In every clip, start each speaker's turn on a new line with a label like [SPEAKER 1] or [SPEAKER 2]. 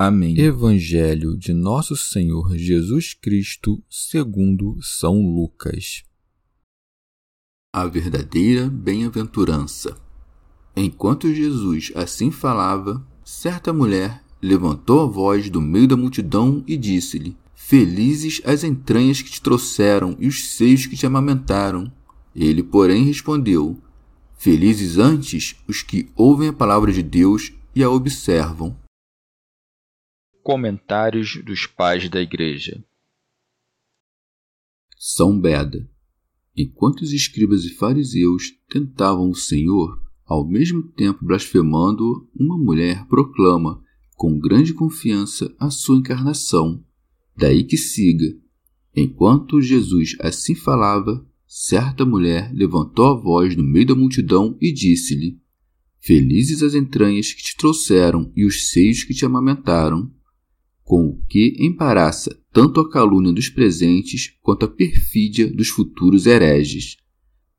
[SPEAKER 1] Amém. Evangelho de Nosso Senhor Jesus Cristo, segundo São Lucas.
[SPEAKER 2] A verdadeira bem-aventurança. Enquanto Jesus assim falava, certa mulher levantou a voz do meio da multidão e disse-lhe: Felizes as entranhas que te trouxeram e os seios que te amamentaram. Ele, porém, respondeu: Felizes antes os que ouvem a palavra de Deus e a observam.
[SPEAKER 3] Comentários dos Pais da Igreja
[SPEAKER 2] São Beda Enquanto os escribas e fariseus tentavam o Senhor, ao mesmo tempo blasfemando, uma mulher proclama, com grande confiança, a sua encarnação. Daí que siga. Enquanto Jesus assim falava, certa mulher levantou a voz no meio da multidão e disse-lhe: Felizes as entranhas que te trouxeram e os seios que te amamentaram com o que embaraça tanto a calúnia dos presentes quanto a perfídia dos futuros hereges.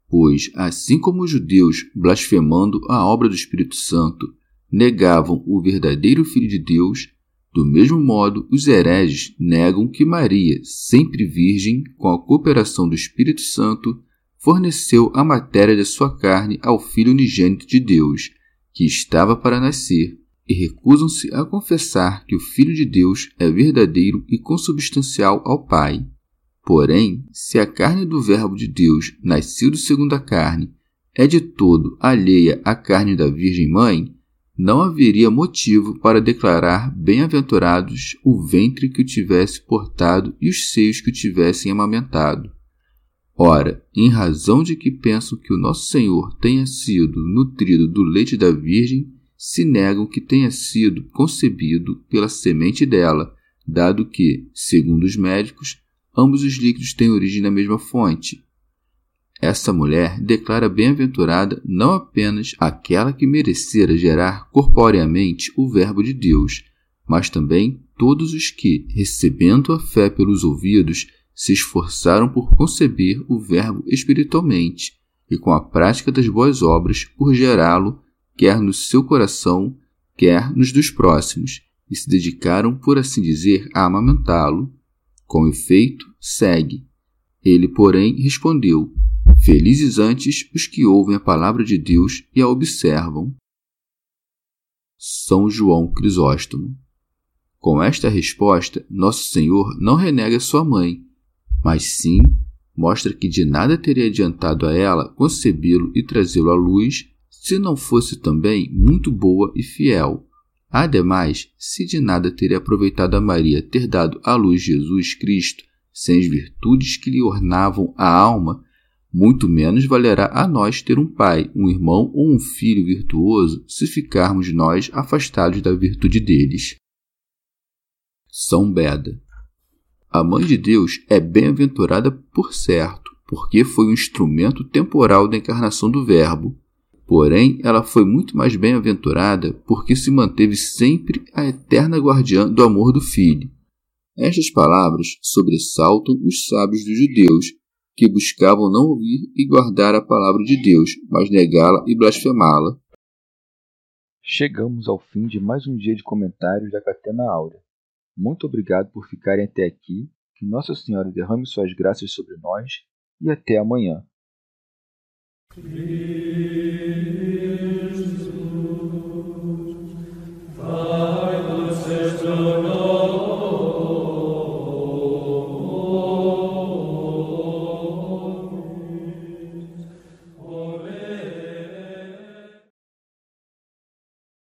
[SPEAKER 2] Pois, assim como os judeus, blasfemando a obra do Espírito Santo, negavam o verdadeiro Filho de Deus, do mesmo modo os hereges negam que Maria, sempre virgem, com a cooperação do Espírito Santo, forneceu a matéria de sua carne ao Filho unigênito de Deus, que estava para nascer e recusam-se a confessar que o Filho de Deus é verdadeiro e consubstancial ao Pai. Porém, se a carne do Verbo de Deus, nascido segundo a carne, é de todo alheia à carne da Virgem Mãe, não haveria motivo para declarar bem-aventurados o ventre que o tivesse portado e os seios que o tivessem amamentado. Ora, em razão de que pensam que o nosso Senhor tenha sido nutrido do leite da Virgem, se negam que tenha sido concebido pela semente dela, dado que, segundo os médicos, ambos os líquidos têm origem na mesma fonte. Essa mulher declara bem-aventurada não apenas aquela que merecera gerar corporeamente o Verbo de Deus, mas também todos os que, recebendo a fé pelos ouvidos, se esforçaram por conceber o Verbo espiritualmente e, com a prática das boas obras, por gerá-lo quer no seu coração, quer nos dos próximos, e se dedicaram, por assim dizer, a amamentá-lo. Com efeito, segue. Ele, porém, respondeu: Felizes antes os que ouvem a palavra de Deus e a observam. São João Crisóstomo. Com esta resposta, Nosso Senhor não renega sua mãe, mas sim mostra que de nada teria adiantado a ela concebê-lo e trazê-lo à luz se não fosse também muito boa e fiel. Ademais, se de nada teria aproveitado a Maria ter dado à luz Jesus Cristo, sem as virtudes que lhe ornavam a alma, muito menos valerá a nós ter um pai, um irmão ou um filho virtuoso se ficarmos nós afastados da virtude deles. São Beda A Mãe de Deus é bem-aventurada por certo, porque foi um instrumento temporal da encarnação do Verbo, Porém, ela foi muito mais bem-aventurada porque se manteve sempre a eterna guardiã do amor do Filho. Estas palavras sobressaltam os sábios dos judeus, que buscavam não ouvir e guardar a palavra de Deus, mas negá-la e blasfemá-la.
[SPEAKER 3] Chegamos ao fim de mais um dia de comentários da Catena Áurea. Muito obrigado por ficarem até aqui, que Nossa Senhora derrame suas graças sobre nós e até amanhã. no, no.